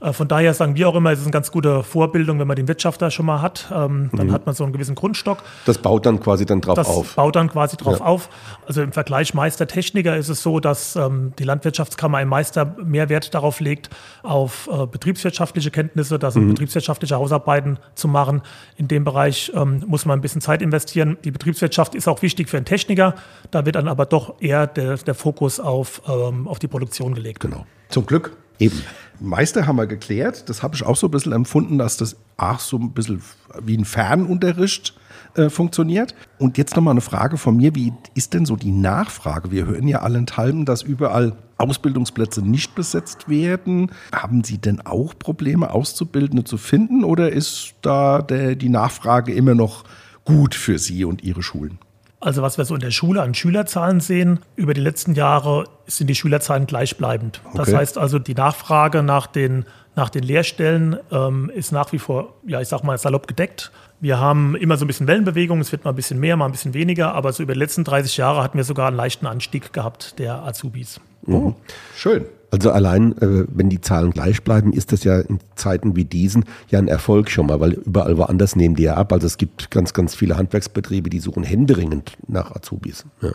Äh, von daher sagen wir auch immer, es ist eine ganz gute Vorbildung, wenn man den Wirtschafter schon mal hat. Ähm, dann mhm. hat man so einen gewissen Grundstock. Das baut dann quasi dann drauf das auf. Das baut dann quasi drauf ja. auf. Also im Vergleich Meister-Techniker ist es so, dass ähm, die Landwirtschaftskammer im Meister mehr Wert darauf legt, auf äh, betriebswirtschaftliche Kenntnisse, das sind mhm. betriebswirtschaftliche Hausarbeiten zu machen. In dem Bereich ähm, muss man ein bisschen Zeit investieren. Die Betriebswirtschaft ist auch wichtig für einen Techniker. Da wird dann aber doch eher der, der Fokus auf, auf die Produktion gelegt. Genau. Zum Glück. Eben. Meister haben wir geklärt. Das habe ich auch so ein bisschen empfunden, dass das auch so ein bisschen wie ein Fernunterricht äh, funktioniert. Und jetzt nochmal eine Frage von mir. Wie ist denn so die Nachfrage? Wir hören ja allenthalben, dass überall Ausbildungsplätze nicht besetzt werden. Haben Sie denn auch Probleme, Auszubildende zu finden oder ist da der, die Nachfrage immer noch gut für Sie und Ihre Schulen? Also was wir so in der Schule an Schülerzahlen sehen, über die letzten Jahre sind die Schülerzahlen gleichbleibend. Okay. Das heißt also, die Nachfrage nach den, nach den Lehrstellen ähm, ist nach wie vor, ja, ich sag mal, salopp gedeckt. Wir haben immer so ein bisschen Wellenbewegung, es wird mal ein bisschen mehr, mal ein bisschen weniger, aber so über die letzten 30 Jahre hatten wir sogar einen leichten Anstieg gehabt der Azubis. Oh, schön. Also allein, äh, wenn die Zahlen gleich bleiben, ist das ja in Zeiten wie diesen ja ein Erfolg schon mal, weil überall woanders nehmen die ja ab. Also es gibt ganz, ganz viele Handwerksbetriebe, die suchen händeringend nach Azubis. Ja.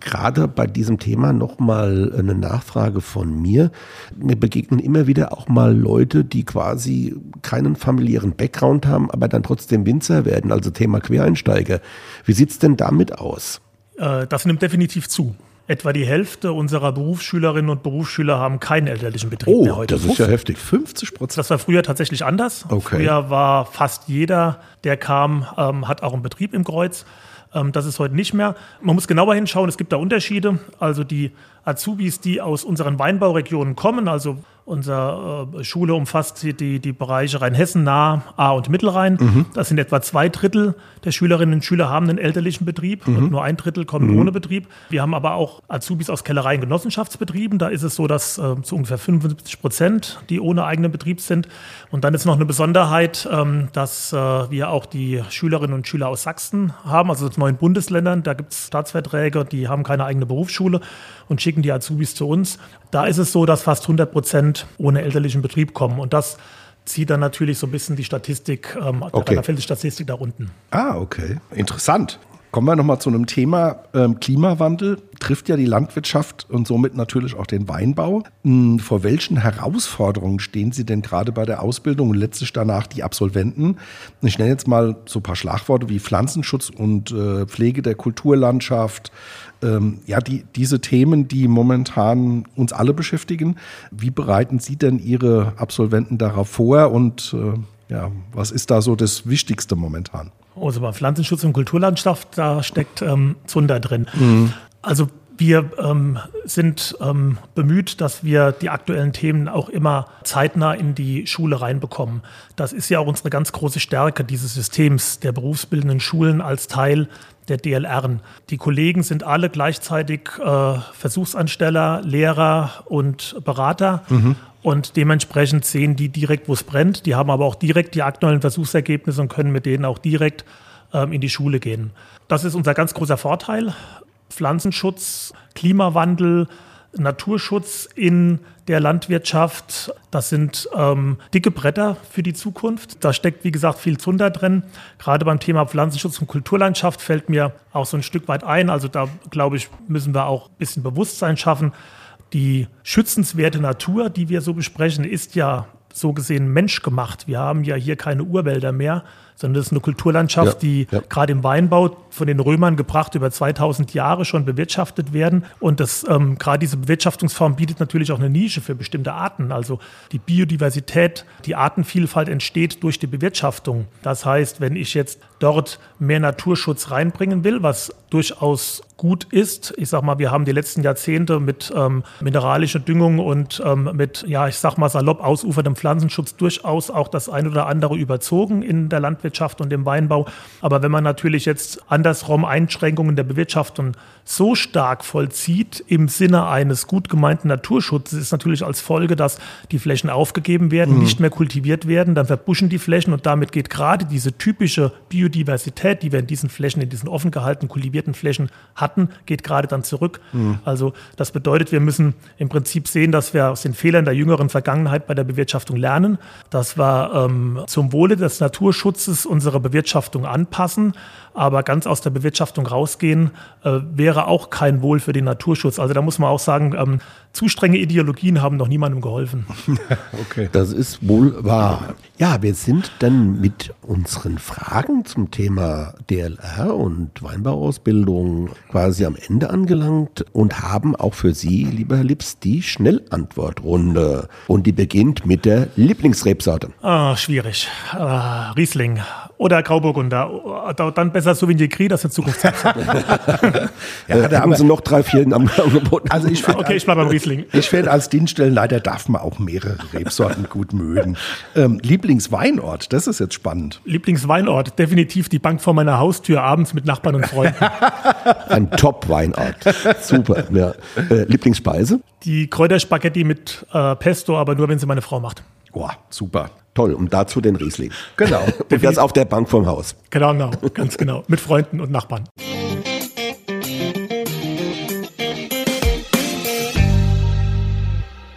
Gerade bei diesem Thema nochmal eine Nachfrage von mir. Mir begegnen immer wieder auch mal Leute, die quasi keinen familiären Background haben, aber dann trotzdem Winzer werden, also Thema Quereinsteiger. Wie sieht's denn damit aus? Äh, das nimmt definitiv zu. Etwa die Hälfte unserer Berufsschülerinnen und Berufsschüler haben keinen elterlichen Betrieb oh, mehr heute. Das ist ja heftig. 50 Prozent. Das war früher tatsächlich anders. Okay. Früher war fast jeder, der kam, ähm, hat auch einen Betrieb im Kreuz. Ähm, das ist heute nicht mehr. Man muss genauer hinschauen, es gibt da Unterschiede. Also die Azubis, die aus unseren Weinbauregionen kommen, also Unsere äh, Schule umfasst die, die Bereiche Rheinhessen, Nah, A und Mittelrhein. Mhm. Das sind etwa zwei Drittel der Schülerinnen und Schüler haben einen elterlichen Betrieb mhm. und nur ein Drittel kommen mhm. ohne Betrieb. Wir haben aber auch Azubis aus Kellereien Genossenschaftsbetrieben. Da ist es so, dass äh, zu ungefähr 75 Prozent, die ohne eigenen Betrieb sind. Und dann ist noch eine Besonderheit, ähm, dass äh, wir auch die Schülerinnen und Schüler aus Sachsen haben, also aus neuen Bundesländern. Da gibt es Staatsverträge, die haben keine eigene Berufsschule und schicken die Azubis zu uns. Da ist es so, dass fast 100 Prozent ohne elterlichen Betrieb kommen. Und das zieht dann natürlich so ein bisschen die Statistik, ähm, okay. da fällt die Statistik da unten. Ah, okay. Interessant. Kommen wir nochmal zu einem Thema. Ähm, Klimawandel trifft ja die Landwirtschaft und somit natürlich auch den Weinbau. Hm, vor welchen Herausforderungen stehen Sie denn gerade bei der Ausbildung und letztlich danach die Absolventen? Ich nenne jetzt mal so ein paar Schlagworte wie Pflanzenschutz und äh, Pflege der Kulturlandschaft, ähm, ja, die, diese Themen, die momentan uns alle beschäftigen. Wie bereiten Sie denn Ihre Absolventen darauf vor und äh, ja, was ist da so das Wichtigste momentan? Also bei Pflanzenschutz und Kulturlandschaft, da steckt ähm, Zunder drin. Mhm. Also wir ähm, sind ähm, bemüht, dass wir die aktuellen Themen auch immer zeitnah in die Schule reinbekommen. Das ist ja auch unsere ganz große Stärke dieses Systems der berufsbildenden Schulen als Teil der DLR. Die Kollegen sind alle gleichzeitig äh, Versuchsansteller, Lehrer und Berater. Mhm. Und dementsprechend sehen die direkt, wo es brennt. Die haben aber auch direkt die aktuellen Versuchsergebnisse und können mit denen auch direkt ähm, in die Schule gehen. Das ist unser ganz großer Vorteil. Pflanzenschutz, Klimawandel, Naturschutz in der Landwirtschaft. Das sind ähm, dicke Bretter für die Zukunft. Da steckt, wie gesagt, viel Zunder drin. Gerade beim Thema Pflanzenschutz und Kulturlandschaft fällt mir auch so ein Stück weit ein. Also da, glaube ich, müssen wir auch ein bisschen Bewusstsein schaffen. Die schützenswerte Natur, die wir so besprechen, ist ja so gesehen menschgemacht. Wir haben ja hier keine Urwälder mehr, sondern das ist eine Kulturlandschaft, ja, die ja. gerade im Weinbau von den Römern gebracht über 2000 Jahre schon bewirtschaftet werden. Und das, ähm, gerade diese Bewirtschaftungsform bietet natürlich auch eine Nische für bestimmte Arten. Also die Biodiversität, die Artenvielfalt entsteht durch die Bewirtschaftung. Das heißt, wenn ich jetzt dort mehr Naturschutz reinbringen will, was durchaus gut ist. Ich sag mal, wir haben die letzten Jahrzehnte mit ähm, mineralischer Düngung und ähm, mit, ja, ich sag mal salopp ausuferndem Pflanzenschutz durchaus auch das ein oder andere überzogen in der Landwirtschaft und im Weinbau. Aber wenn man natürlich jetzt andersrum Einschränkungen der Bewirtschaftung so stark vollzieht im Sinne eines gut gemeinten Naturschutzes, ist natürlich als Folge, dass die Flächen aufgegeben werden, mhm. nicht mehr kultiviert werden, dann verbuschen die Flächen und damit geht gerade diese typische Biodiversität, die wir in diesen Flächen, in diesen offen gehaltenen, kultivierten Flächen hatten, geht gerade dann zurück. Mhm. Also das bedeutet, wir müssen im Prinzip sehen, dass wir aus den Fehlern der jüngeren Vergangenheit bei der Bewirtschaftung lernen, dass wir ähm, zum Wohle des Naturschutzes unsere Bewirtschaftung anpassen, aber ganz aus der Bewirtschaftung rausgehen äh, wäre auch kein Wohl für den Naturschutz. Also da muss man auch sagen, ähm, zu strenge Ideologien haben noch niemandem geholfen. (laughs) okay. Das ist wohl wahr. Ja, wir sind dann mit unseren Fragen zum Thema DLR und Weinbauausbildung quasi am Ende angelangt und haben auch für Sie, lieber Herr Lips, die Schnellantwortrunde. Und die beginnt mit der Lieblingsrebsorte. Ah, schwierig. Äh, Riesling oder Grauburgunder. Dann besser Sauvignon Gris, das ist Zukunft. (laughs) ja, da haben Sie noch drei, vier am Angebot. Also ich find, okay, ich bleibe beim Riesling. (laughs) Ich finde, als Dienststellenleiter darf man auch mehrere Rebsorten gut mögen. Ähm, Lieblingsweinort, das ist jetzt spannend. Lieblingsweinort, definitiv die Bank vor meiner Haustür abends mit Nachbarn und Freunden. (laughs) Ein Top-Weinort. Super. Ja. Äh, Lieblingsspeise? Die Kräuterspaghetti mit äh, Pesto, aber nur, wenn sie meine Frau macht. Boah, super. Toll, und dazu den Riesling. Genau. (laughs) und das auf der Bank vom Haus. Genau, genau, ganz genau. Mit Freunden und Nachbarn.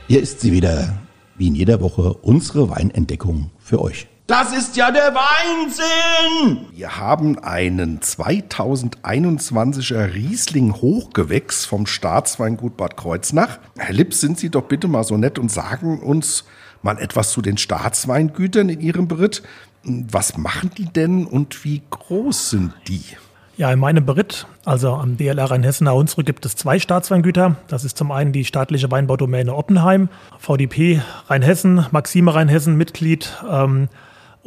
Hier ist sie wieder, wie in jeder Woche, unsere Weinentdeckung für euch. Das ist ja der Weinsinn! Wir haben einen 2021er Riesling Hochgewächs vom Staatsweingut Bad Kreuznach. Herr Lips, sind Sie doch bitte mal so nett und sagen uns, mal etwas zu den Staatsweingütern in Ihrem Beritt. Was machen die denn und wie groß sind die? Ja, in meinem Beritt, also am DLR Rheinhessen Hunsrück, gibt es zwei Staatsweingüter. Das ist zum einen die staatliche Weinbaudomäne Oppenheim, VDP Rheinhessen, Maxime Rheinhessen Mitglied. Ähm,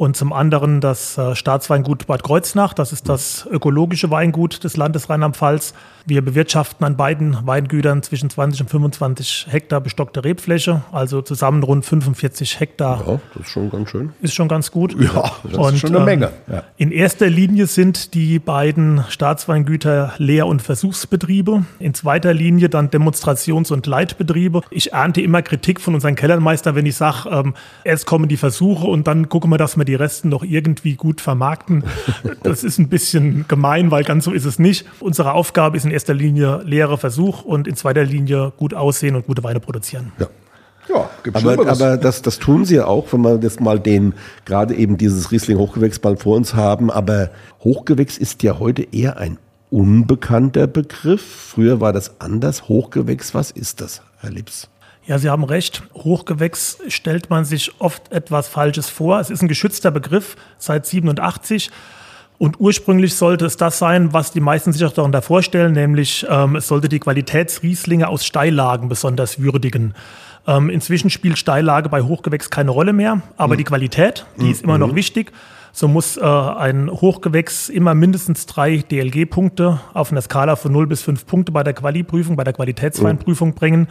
und zum anderen das äh, Staatsweingut Bad Kreuznach. Das ist das ökologische Weingut des Landes Rheinland-Pfalz. Wir bewirtschaften an beiden Weingütern zwischen 20 und 25 Hektar bestockte Rebfläche, also zusammen rund 45 Hektar. Ja, das ist schon ganz schön. Ist schon ganz gut. Ja, das und, ist schon eine ähm, Menge. Ja. In erster Linie sind die beiden Staatsweingüter Lehr- und Versuchsbetriebe. In zweiter Linie dann Demonstrations- und Leitbetriebe. Ich ernte immer Kritik von unseren Kellermeister, wenn ich sage, ähm, erst kommen die Versuche und dann gucken wir, dass wir die Resten noch irgendwie gut vermarkten. Das ist ein bisschen gemein, weil ganz so ist es nicht. Unsere Aufgabe ist in erster Linie leere Versuch und in zweiter Linie gut aussehen und gute Weine produzieren. Ja. Ja, aber, aber das, das tun sie ja auch, wenn wir das mal den, gerade eben dieses Riesling-Hochgewächs mal vor uns haben. Aber Hochgewächs ist ja heute eher ein unbekannter Begriff. Früher war das anders. Hochgewächs, was ist das, Herr Lips? Ja, Sie haben recht. Hochgewächs stellt man sich oft etwas Falsches vor. Es ist ein geschützter Begriff seit 87. Und ursprünglich sollte es das sein, was die meisten sich auch darunter vorstellen, nämlich ähm, es sollte die Qualitätsrieslinge aus Steillagen besonders würdigen. Ähm, inzwischen spielt Steillage bei Hochgewächs keine Rolle mehr, aber mhm. die Qualität, die mhm. ist immer noch mhm. wichtig. So muss äh, ein Hochgewächs immer mindestens drei DLG-Punkte auf einer Skala von 0 bis 5 Punkte bei der Quali-Prüfung, bei der Qualitätsweinprüfung mhm. bringen.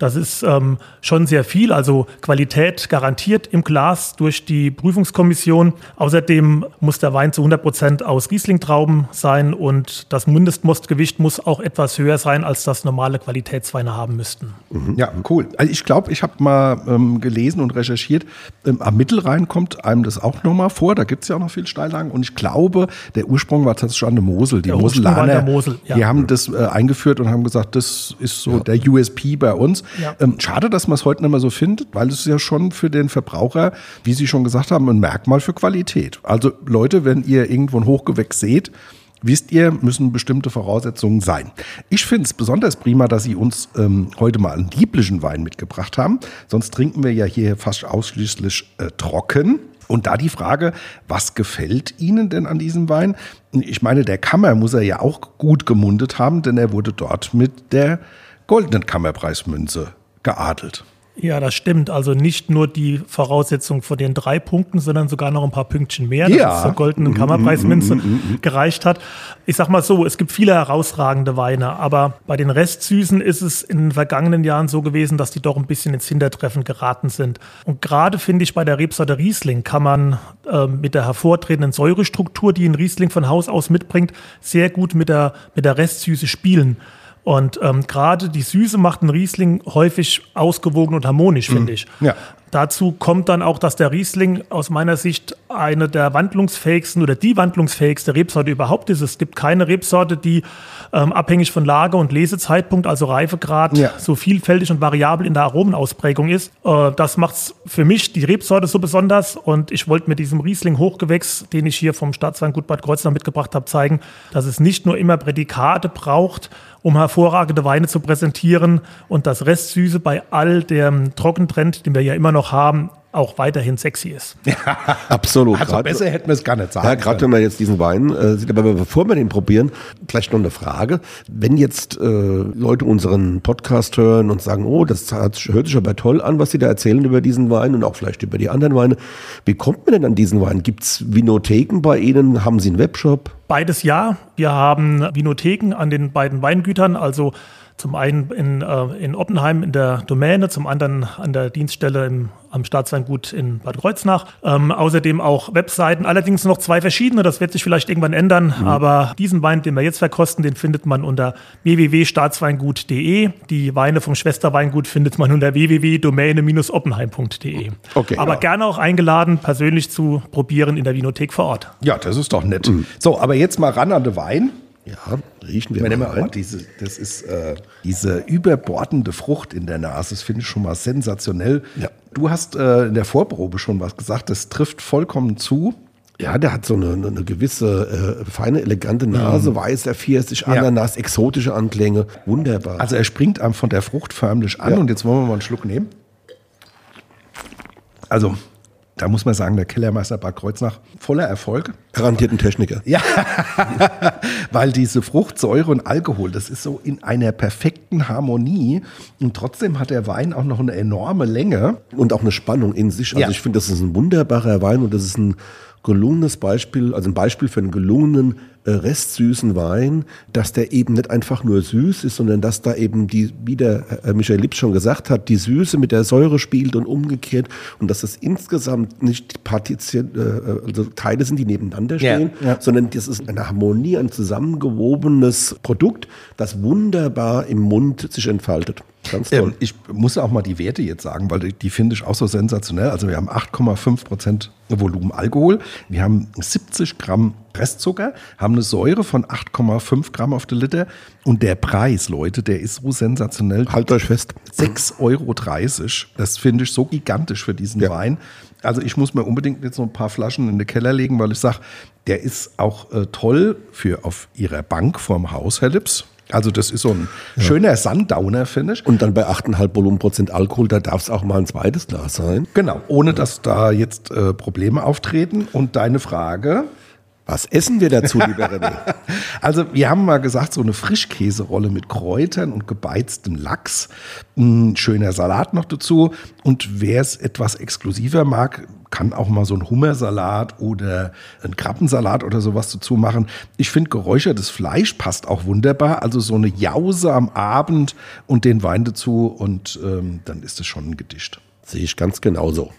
Das ist ähm, schon sehr viel, also Qualität garantiert im Glas durch die Prüfungskommission. Außerdem muss der Wein zu 100 Prozent aus Riesling-Trauben sein und das Mindestmostgewicht muss auch etwas höher sein, als das normale Qualitätsweine haben müssten. Mhm. Ja, cool. Also ich glaube, ich habe mal ähm, gelesen und recherchiert, ähm, am Mittelrhein kommt einem das auch nochmal vor. Da gibt es ja auch noch viel Steillagen und ich glaube, der Ursprung war tatsächlich an der Mosel. Die Moselaner, Mosel, ja. die haben das äh, eingeführt und haben gesagt, das ist so ja. der USP bei uns. Ja. Ähm, schade, dass man es heute nicht mehr so findet, weil es ja schon für den Verbraucher, wie Sie schon gesagt haben, ein Merkmal für Qualität. Also Leute, wenn ihr irgendwo ein Hochgewächs seht, Wisst ihr, müssen bestimmte Voraussetzungen sein. Ich finde es besonders prima, dass Sie uns ähm, heute mal einen lieblichen Wein mitgebracht haben. Sonst trinken wir ja hier fast ausschließlich äh, trocken. Und da die Frage, was gefällt Ihnen denn an diesem Wein? Ich meine, der Kammer muss er ja auch gut gemundet haben, denn er wurde dort mit der goldenen Kammerpreismünze geadelt. Ja, das stimmt. Also nicht nur die Voraussetzung von den drei Punkten, sondern sogar noch ein paar Pünktchen mehr, dass ja. es zur goldenen Kammerpreismünze mm, mm, mm, gereicht hat. Ich sag mal so, es gibt viele herausragende Weine, aber bei den Restsüßen ist es in den vergangenen Jahren so gewesen, dass die doch ein bisschen ins Hintertreffen geraten sind. Und gerade finde ich bei der Rebsorte Riesling kann man äh, mit der hervortretenden Säurestruktur, die ein Riesling von Haus aus mitbringt, sehr gut mit der, mit der Restsüße spielen. Und ähm, gerade die Süße macht einen Riesling häufig ausgewogen und harmonisch, mhm. finde ich. Ja. Dazu kommt dann auch, dass der Riesling aus meiner Sicht eine der wandlungsfähigsten oder die wandlungsfähigste Rebsorte überhaupt ist. Es gibt keine Rebsorte, die ähm, abhängig von Lage und Lesezeitpunkt, also Reifegrad, ja. so vielfältig und variabel in der Aromenausprägung ist. Äh, das macht für mich die Rebsorte so besonders und ich wollte mit diesem Riesling Hochgewächs, den ich hier vom Staatsweingut Bad Kreuznach mitgebracht habe, zeigen, dass es nicht nur immer Prädikate braucht, um hervorragende Weine zu präsentieren und das Restsüße bei all dem Trockentrend, den wir ja immer noch haben, auch weiterhin sexy ist. Ja, (laughs) absolut. Also grad, besser hätten wir es gar nicht sagen Ja, gerade wenn wir jetzt diesen Wein äh, sieht, aber bevor wir den probieren, vielleicht noch eine Frage. Wenn jetzt äh, Leute unseren Podcast hören und sagen, oh, das hört sich aber toll an, was sie da erzählen über diesen Wein und auch vielleicht über die anderen Weine. Wie kommt man denn an diesen Wein? Gibt es Vinotheken bei Ihnen? Haben Sie einen Webshop? Beides ja. Wir haben Vinotheken an den beiden Weingütern, also zum einen in, äh, in Oppenheim in der Domäne, zum anderen an der Dienststelle im, am Staatsweingut in Bad Kreuznach. Ähm, außerdem auch Webseiten, allerdings noch zwei verschiedene, das wird sich vielleicht irgendwann ändern. Mhm. Aber diesen Wein, den wir jetzt verkosten, den findet man unter www.staatsweingut.de. Die Weine vom Schwesterweingut findet man unter www.domäne-oppenheim.de. Okay, aber ja. gerne auch eingeladen, persönlich zu probieren in der Vinothek vor Ort. Ja, das ist doch nett. Mhm. So, aber jetzt mal ran an den Wein. Ja, riechen wir mal rein. Diese, das ist äh, diese überbordende Frucht in der Nase. Das finde ich schon mal sensationell. Ja. Du hast äh, in der Vorprobe schon was gesagt. Das trifft vollkommen zu. Ja, der hat so eine, eine gewisse äh, feine, elegante Nase, mhm. weißer Pfirsich, Ananas, ja. exotische Anklänge. Wunderbar. Also er springt einem von der Frucht förmlich an. Ja. Und jetzt wollen wir mal einen Schluck nehmen. Also da muss man sagen, der Kellermeister Bad Kreuznach voller Erfolg. Garantierten Techniker. Ja, (laughs) (laughs) weil diese Fruchtsäure und Alkohol, das ist so in einer perfekten Harmonie und trotzdem hat der Wein auch noch eine enorme Länge. Und auch eine Spannung in sich. Also ja. ich finde, das ist ein wunderbarer Wein und das ist ein gelungenes Beispiel, also ein Beispiel für einen gelungenen äh, restsüßen Wein, dass der eben nicht einfach nur süß ist, sondern dass da eben die, wie der äh, Michael Lipp schon gesagt hat, die Süße mit der Säure spielt und umgekehrt und dass das insgesamt nicht Partition, äh, also Teile sind, die nebeneinander stehen, ja, ja. sondern das ist eine Harmonie, ein zusammengewobenes Produkt, das wunderbar im Mund sich entfaltet. Ganz toll. Ähm, ich muss auch mal die Werte jetzt sagen, weil die, die finde ich auch so sensationell. Also wir haben 8,5 Prozent Volumen Alkohol, wir haben 70 Gramm Restzucker, haben eine Säure von 8,5 Gramm auf den Liter und der Preis, Leute, der ist so sensationell. Halt euch fest. 6,30 Euro. Das finde ich so gigantisch für diesen ja. Wein. Also ich muss mir unbedingt jetzt noch ein paar Flaschen in den Keller legen, weil ich sage, der ist auch äh, toll für auf Ihrer Bank vorm Haus, Herr Lips. Also das ist so ein ja. schöner Sundowner, finde ich. Und dann bei 8,5 Volumenprozent Alkohol, da darf es auch mal ein zweites Glas sein. Genau, ohne dass da jetzt äh, Probleme auftreten. Und deine Frage? Was essen wir dazu, (laughs) lieber René? also wir haben mal gesagt, so eine Frischkäserolle mit Kräutern und gebeiztem Lachs, ein schöner Salat noch dazu. Und wer es etwas exklusiver mag, kann auch mal so ein Hummersalat oder ein Krabbensalat oder sowas dazu machen. Ich finde, geräuchertes Fleisch passt auch wunderbar. Also so eine Jause am Abend und den Wein dazu und ähm, dann ist es schon ein Gedicht. Sehe ich ganz genauso.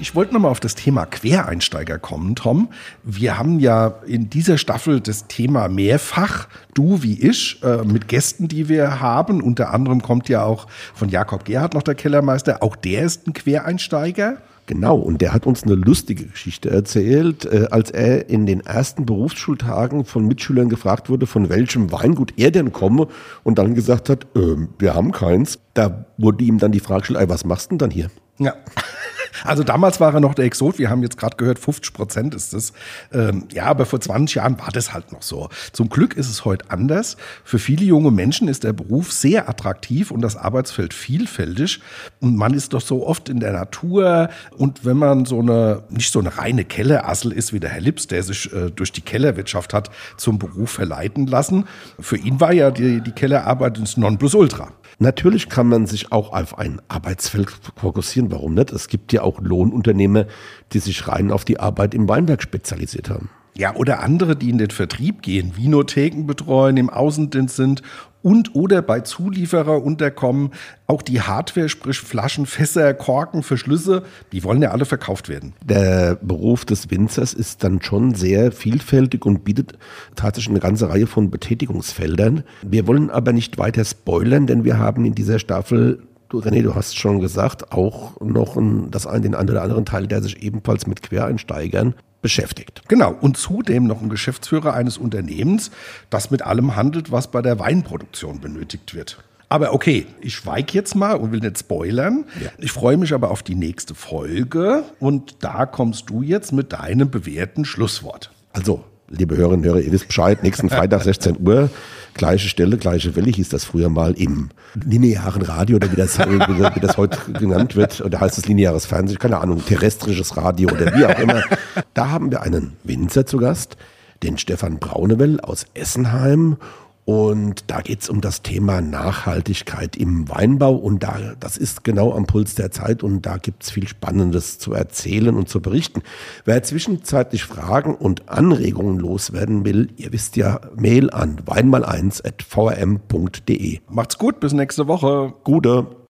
Ich wollte nochmal auf das Thema Quereinsteiger kommen, Tom. Wir haben ja in dieser Staffel das Thema mehrfach, du wie ich, äh, mit Gästen, die wir haben. Unter anderem kommt ja auch von Jakob Gerhard noch der Kellermeister. Auch der ist ein Quereinsteiger. Genau, und der hat uns eine lustige Geschichte erzählt, äh, als er in den ersten Berufsschultagen von Mitschülern gefragt wurde, von welchem Weingut er denn komme und dann gesagt hat, äh, wir haben keins. Da wurde ihm dann die Frage gestellt, was machst du denn dann hier? Ja. (laughs) Also damals war er noch der Exot, wir haben jetzt gerade gehört, 50 Prozent ist es. Ähm, ja, aber vor 20 Jahren war das halt noch so. Zum Glück ist es heute anders. Für viele junge Menschen ist der Beruf sehr attraktiv und das Arbeitsfeld vielfältig. Und man ist doch so oft in der Natur. Und wenn man so eine, nicht so eine reine Kellerassel ist wie der Herr Lips, der sich äh, durch die Kellerwirtschaft hat zum Beruf verleiten lassen. Für ihn war ja die, die Kellerarbeit ins Nonplusultra. Natürlich kann man sich auch auf ein Arbeitsfeld fokussieren. Warum nicht? Es gibt ja auch Lohnunternehmer, die sich rein auf die Arbeit im Weinberg spezialisiert haben. Ja, oder andere, die in den Vertrieb gehen, Vinotheken betreuen, im Außendienst sind und oder bei Zulieferer unterkommen. Auch die Hardware, sprich Flaschen, Fässer, Korken, Verschlüsse, die wollen ja alle verkauft werden. Der Beruf des Winzers ist dann schon sehr vielfältig und bietet tatsächlich eine ganze Reihe von Betätigungsfeldern. Wir wollen aber nicht weiter spoilern, denn wir haben in dieser Staffel Du, René, du hast schon gesagt, auch noch ein, das einen, den einen oder anderen Teil, der sich ebenfalls mit Quereinsteigern beschäftigt. Genau, und zudem noch ein Geschäftsführer eines Unternehmens, das mit allem handelt, was bei der Weinproduktion benötigt wird. Aber okay, ich schweige jetzt mal und will nicht spoilern. Ja. Ich freue mich aber auf die nächste Folge und da kommst du jetzt mit deinem bewährten Schlusswort. Also, liebe Hörerinnen und Hörer, ihr wisst Bescheid, nächsten Freitag 16 Uhr, gleiche Stelle, gleiche Welle, hieß das früher mal im linearen Radio oder wie das, wie das heute genannt wird, oder heißt es lineares Fernsehen, keine Ahnung, terrestrisches Radio oder wie auch immer. Da haben wir einen Winzer zu Gast, den Stefan Braunewell aus Essenheim und da geht es um das Thema Nachhaltigkeit im Weinbau. Und da, das ist genau am Puls der Zeit und da gibt es viel Spannendes zu erzählen und zu berichten. Wer zwischenzeitlich Fragen und Anregungen loswerden will, ihr wisst ja, Mail an weinmal1.vrm.de. Macht's gut, bis nächste Woche. Gute.